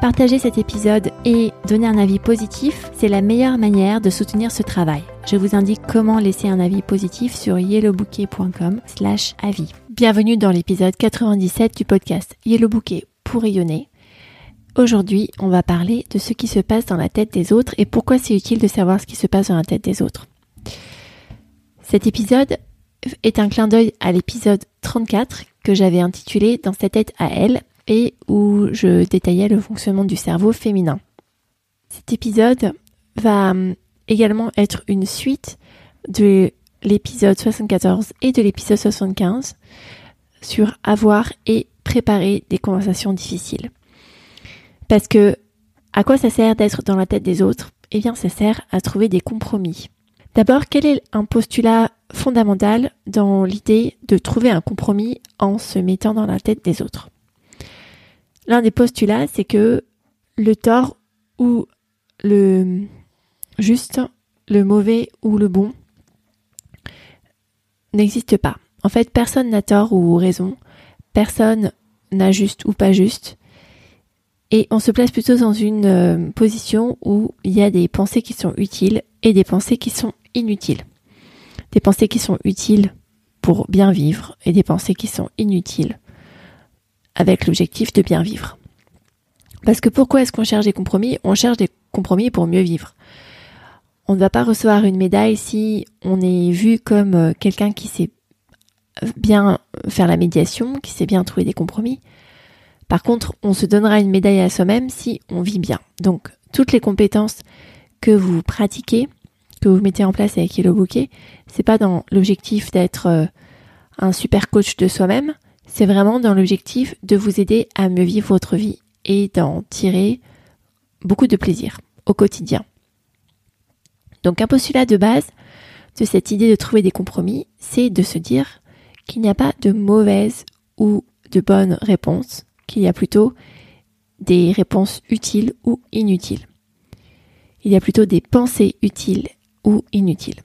Partager cet épisode et donner un avis positif, c'est la meilleure manière de soutenir ce travail. Je vous indique comment laisser un avis positif sur yellowbouquet.com slash avis. Bienvenue dans l'épisode 97 du podcast Yellow Bouquet pour rayonner. Aujourd'hui, on va parler de ce qui se passe dans la tête des autres et pourquoi c'est utile de savoir ce qui se passe dans la tête des autres. Cet épisode est un clin d'œil à l'épisode 34 que j'avais intitulé Dans sa tête à elle et où je détaillais le fonctionnement du cerveau féminin. Cet épisode va hum, également être une suite de l'épisode 74 et de l'épisode 75 sur avoir et préparer des conversations difficiles. Parce que à quoi ça sert d'être dans la tête des autres? Eh bien, ça sert à trouver des compromis. D'abord, quel est un postulat fondamental dans l'idée de trouver un compromis en se mettant dans la tête des autres? L'un des postulats, c'est que le tort ou le juste, le mauvais ou le bon n'existe pas. En fait, personne n'a tort ou raison, personne n'a juste ou pas juste, et on se place plutôt dans une euh, position où il y a des pensées qui sont utiles et des pensées qui sont inutiles. Des pensées qui sont utiles pour bien vivre et des pensées qui sont inutiles avec l'objectif de bien vivre. Parce que pourquoi est-ce qu'on cherche des compromis? On cherche des compromis pour mieux vivre. On ne va pas recevoir une médaille si on est vu comme euh, quelqu'un qui sait bien faire la médiation, qui sait bien trouver des compromis. Par contre, on se donnera une médaille à soi-même si on vit bien. Donc, toutes les compétences que vous pratiquez, que vous mettez en place avec Hello Bouquet, c'est pas dans l'objectif d'être euh, un super coach de soi-même, c'est vraiment dans l'objectif de vous aider à mieux vivre votre vie et d'en tirer beaucoup de plaisir au quotidien. Donc un postulat de base de cette idée de trouver des compromis, c'est de se dire qu'il n'y a pas de mauvaise ou de bonne réponse, qu'il y a plutôt des réponses utiles ou inutiles. Il y a plutôt des pensées utiles ou inutiles.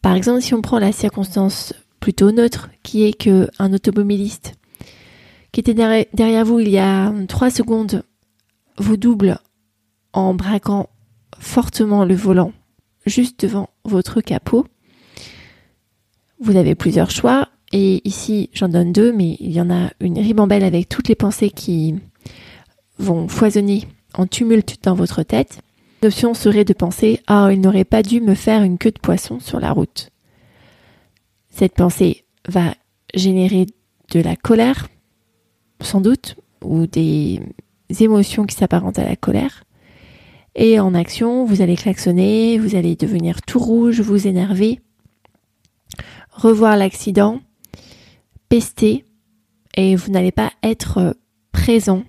Par exemple, si on prend la circonstance plutôt neutre, qui est qu'un automobiliste qui était derrière vous il y a trois secondes vous double en braquant fortement le volant juste devant votre capot. Vous avez plusieurs choix et ici j'en donne deux, mais il y en a une ribambelle avec toutes les pensées qui vont foisonner en tumulte dans votre tête. L'option serait de penser Ah, il n'aurait pas dû me faire une queue de poisson sur la route. Cette pensée va générer de la colère, sans doute, ou des émotions qui s'apparentent à la colère. Et en action, vous allez klaxonner, vous allez devenir tout rouge, vous énerver, revoir l'accident, pester, et vous n'allez pas être présent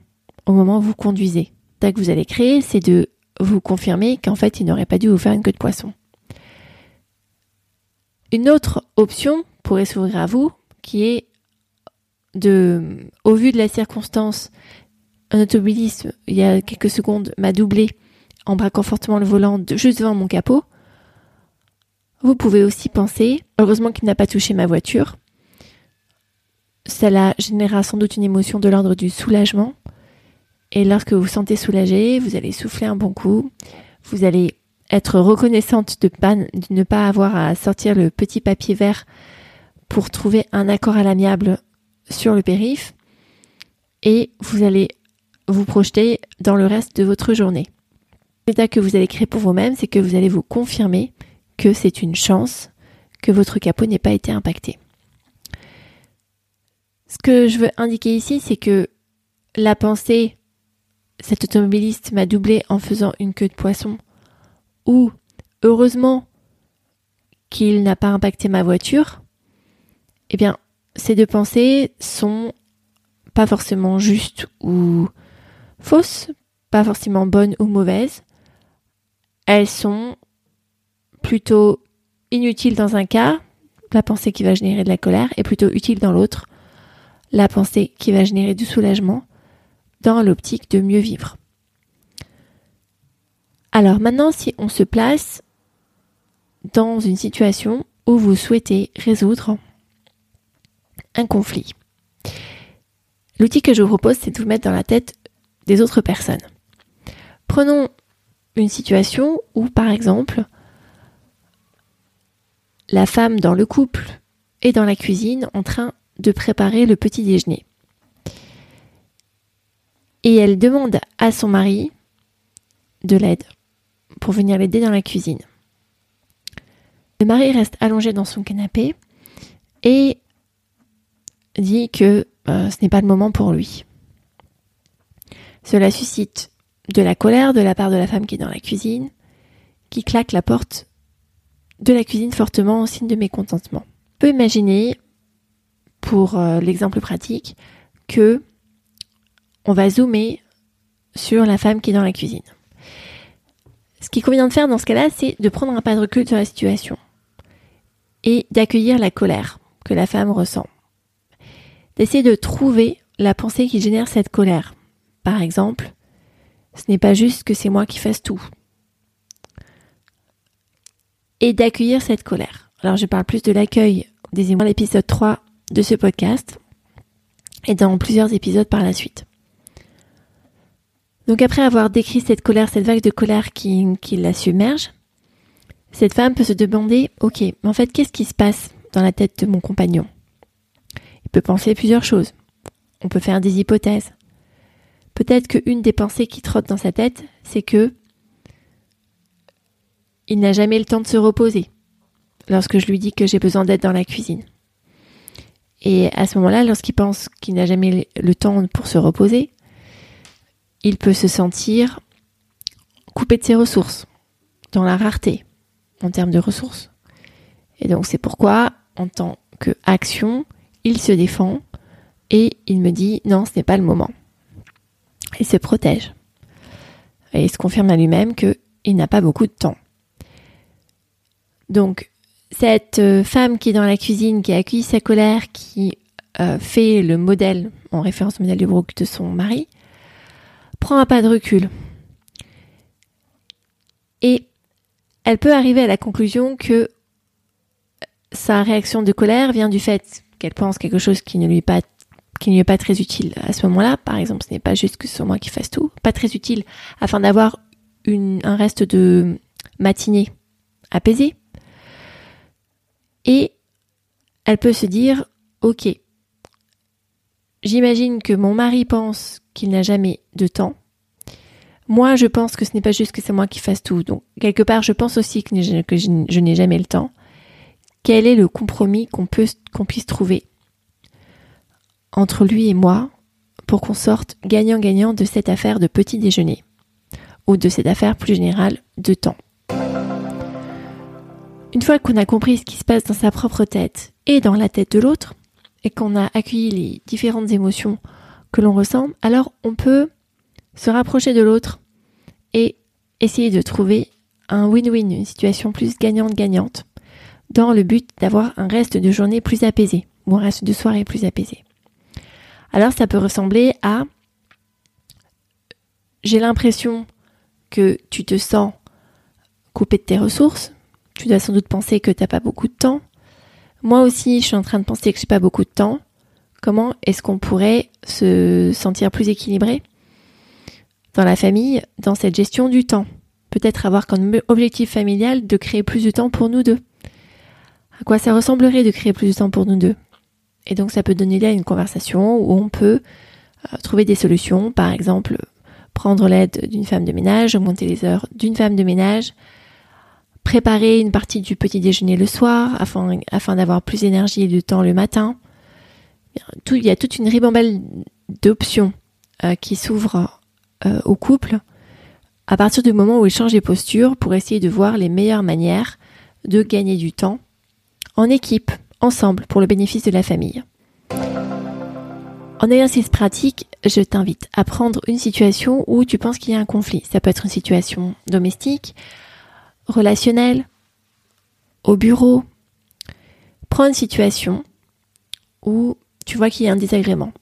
au moment où vous conduisez. Que vous allez créer, c'est de vous confirmer qu'en fait, il n'aurait pas dû vous faire une queue de poisson. Une autre option pourrait s'ouvrir à vous, qui est de, au vu de la circonstance, un automobiliste, il y a quelques secondes, m'a doublé en braquant fortement le volant juste devant mon capot. Vous pouvez aussi penser, heureusement qu'il n'a pas touché ma voiture. Cela générera sans doute une émotion de l'ordre du soulagement. Et lorsque vous sentez soulagé, vous allez souffler un bon coup. Vous allez être reconnaissante de, de ne pas avoir à sortir le petit papier vert pour trouver un accord à l'amiable sur le périph. Et vous allez vous projeter dans le reste de votre journée. L'état que vous allez créer pour vous-même, c'est que vous allez vous confirmer que c'est une chance que votre capot n'ait pas été impacté. Ce que je veux indiquer ici, c'est que la pensée, cet automobiliste m'a doublé en faisant une queue de poisson, ou heureusement qu'il n'a pas impacté ma voiture, eh bien, ces deux pensées sont pas forcément justes ou fausses, pas forcément bonnes ou mauvaises. Elles sont plutôt inutiles dans un cas, la pensée qui va générer de la colère, et plutôt utile dans l'autre, la pensée qui va générer du soulagement, dans l'optique de mieux vivre. Alors maintenant, si on se place dans une situation où vous souhaitez résoudre un conflit, l'outil que je vous propose, c'est de vous mettre dans la tête des autres personnes. Prenons une situation où, par exemple, la femme dans le couple est dans la cuisine en train de préparer le petit déjeuner. Et elle demande à son mari de l'aide pour venir l'aider dans la cuisine. Le mari reste allongé dans son canapé et dit que euh, ce n'est pas le moment pour lui. Cela suscite de la colère de la part de la femme qui est dans la cuisine, qui claque la porte de la cuisine fortement en signe de mécontentement. On peut imaginer, pour euh, l'exemple pratique, que on va zoomer sur la femme qui est dans la cuisine. Ce qu'il convient de faire dans ce cas-là, c'est de prendre un pas de recul sur la situation et d'accueillir la colère que la femme ressent. D'essayer de trouver la pensée qui génère cette colère. Par exemple, ce n'est pas juste que c'est moi qui fasse tout. Et d'accueillir cette colère. Alors je parle plus de l'accueil des émotions l'épisode 3 de ce podcast et dans plusieurs épisodes par la suite. Donc après avoir décrit cette colère, cette vague de colère qui, qui la submerge, cette femme peut se demander, ok, mais en fait, qu'est-ce qui se passe dans la tête de mon compagnon? Peut penser plusieurs choses. On peut faire des hypothèses. Peut-être qu'une des pensées qui trotte dans sa tête, c'est que il n'a jamais le temps de se reposer lorsque je lui dis que j'ai besoin d'aide dans la cuisine. Et à ce moment-là, lorsqu'il pense qu'il n'a jamais le temps pour se reposer, il peut se sentir coupé de ses ressources, dans la rareté en termes de ressources. Et donc c'est pourquoi, en tant qu'action, il se défend et il me dit non, ce n'est pas le moment. Il se protège. Et il se confirme à lui-même qu'il n'a pas beaucoup de temps. Donc, cette euh, femme qui est dans la cuisine, qui accueille sa colère, qui euh, fait le modèle, en référence au modèle du Brook de son mari, prend un pas de recul. Et elle peut arriver à la conclusion que sa réaction de colère vient du fait qu'elle pense quelque chose qui ne lui est pas qui pas très utile à ce moment-là. Par exemple, ce n'est pas juste que ce soit moi qui fasse tout, pas très utile afin d'avoir un reste de matinée apaisé. Et elle peut se dire, ok, j'imagine que mon mari pense qu'il n'a jamais de temps. Moi, je pense que ce n'est pas juste que c'est moi qui fasse tout. Donc, quelque part, je pense aussi que, je, n'ai jamais le temps. Quel est le compromis qu'on puisse trouver entre lui et moi pour qu'on sorte gagnant-gagnant de cette affaire de petit déjeuner ou de cette affaire plus générale de temps? Une fois qu'on a compris ce qui se passe dans sa propre tête et dans la tête de l'autre, et qu'on a accueilli les différentes émotions que l'on ressent, alors on peut se rapprocher de l'autre et essayer de trouver un win-win, une situation plus gagnante-gagnante, dans le but d'avoir un reste de journée plus apaisé, ou un reste de soirée plus apaisé. Alors ça peut ressembler à j'ai l'impression que tu te sens coupé de tes ressources, tu dois sans doute penser que tu n'as pas beaucoup de temps. Moi aussi, je suis en train de penser que j'ai pas beaucoup de temps. Comment est-ce qu'on pourrait se sentir plus équilibré dans la famille, dans cette gestion du temps? Peut-être avoir comme objectif familial de créer plus de temps pour nous deux. À quoi ça ressemblerait de créer plus de temps pour nous deux? Et donc ça peut donner lieu à une conversation où on peut euh, trouver des solutions, par exemple prendre l'aide d'une femme de ménage, augmenter les heures d'une femme de ménage, préparer une partie du petit déjeuner le soir afin, d'avoir plus d'énergie et de temps le matin. Il y a toute une ribambelle d'options euh, qui s'ouvrent euh, au couple à partir du moment où ils changent les postures pour essayer de voir les meilleures manières de gagner du temps en équipe, ensemble, pour le bénéfice de la famille. En exercice pratique, je t'invite à prendre une situation où tu penses qu'il y a un conflit. Ça peut être une situation domestique, relationnelle, au bureau. Prends une situation où tu vois qu'il y a un désagrément.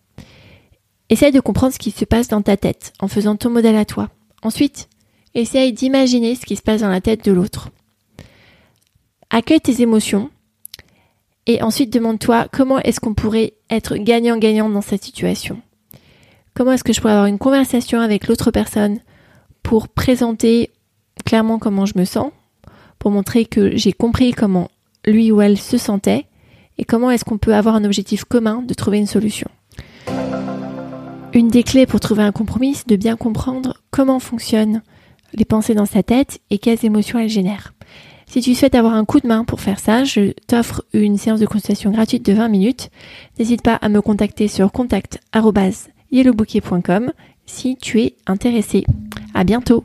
Essaye de comprendre ce qui se passe dans ta tête en faisant ton modèle à toi. Ensuite, essaye d'imaginer ce qui se passe dans la tête de l'autre. Accueille tes émotions et ensuite demande-toi comment est-ce qu'on pourrait être gagnant-gagnant dans cette situation? Comment est-ce que je pourrais avoir une conversation avec l'autre personne pour présenter clairement comment je me sens, pour montrer que j'ai compris comment lui ou elle se sentait et comment est-ce qu'on peut avoir un objectif commun de trouver une solution? Une des clés pour trouver un compromis, c'est de bien comprendre comment fonctionnent les pensées dans sa tête et quelles émotions elles génèrent. Si tu souhaites avoir un coup de main pour faire ça, je t'offre une séance de consultation gratuite de 20 minutes. N'hésite pas à me contacter sur contact.yellowbouquet.com si tu es intéressé. À bientôt!